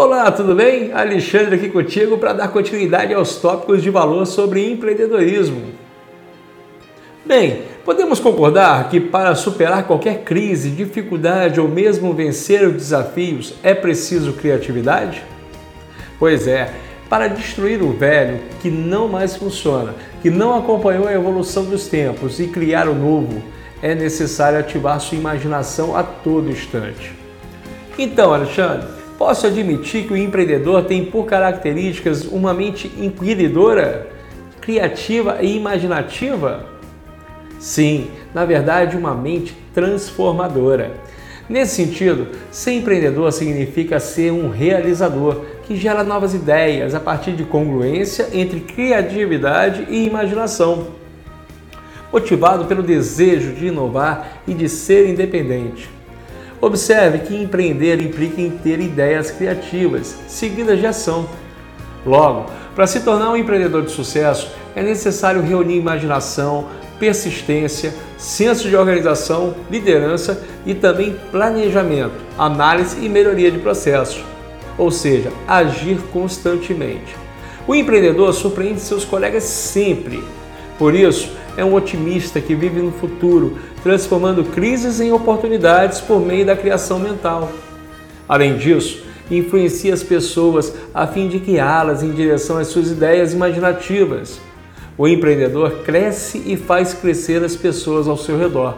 Olá, tudo bem? Alexandre aqui contigo para dar continuidade aos tópicos de valor sobre empreendedorismo. Bem, podemos concordar que para superar qualquer crise, dificuldade ou mesmo vencer os desafios é preciso criatividade? Pois é, para destruir o velho que não mais funciona, que não acompanhou a evolução dos tempos e criar o novo, é necessário ativar sua imaginação a todo instante. Então, Alexandre, Posso admitir que o empreendedor tem por características uma mente empreendedora, criativa e imaginativa? Sim, na verdade, uma mente transformadora. Nesse sentido, ser empreendedor significa ser um realizador que gera novas ideias a partir de congruência entre criatividade e imaginação. Motivado pelo desejo de inovar e de ser independente. Observe que empreender implica em ter ideias criativas, seguidas de ação. Logo, para se tornar um empreendedor de sucesso, é necessário reunir imaginação, persistência, senso de organização, liderança e também planejamento, análise e melhoria de processos, ou seja, agir constantemente. O empreendedor surpreende seus colegas sempre. Por isso, é um otimista que vive no futuro, transformando crises em oportunidades por meio da criação mental. Além disso, influencia as pessoas a fim de guiá-las em direção às suas ideias imaginativas. O empreendedor cresce e faz crescer as pessoas ao seu redor.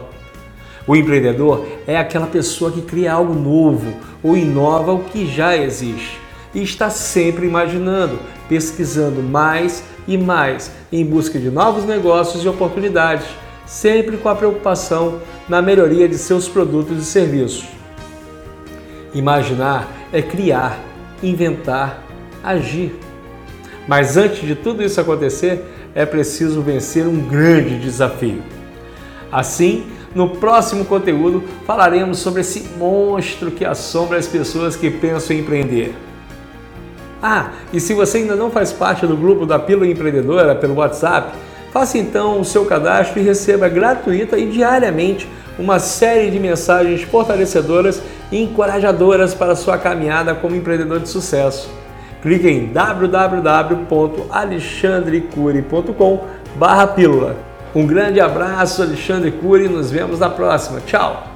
O empreendedor é aquela pessoa que cria algo novo ou inova o que já existe e está sempre imaginando, pesquisando mais e mais em busca de novos negócios e oportunidades, sempre com a preocupação na melhoria de seus produtos e serviços. Imaginar é criar, inventar, agir. Mas antes de tudo isso acontecer, é preciso vencer um grande desafio. Assim, no próximo conteúdo falaremos sobre esse monstro que assombra as pessoas que pensam em empreender. Ah, e se você ainda não faz parte do grupo da Pílula Empreendedora pelo WhatsApp, faça então o seu cadastro e receba gratuita e diariamente uma série de mensagens fortalecedoras e encorajadoras para a sua caminhada como empreendedor de sucesso. Clique em www.alexandrecure.com/pílula. Um grande abraço, Alexandre Cury, nos vemos na próxima. Tchau.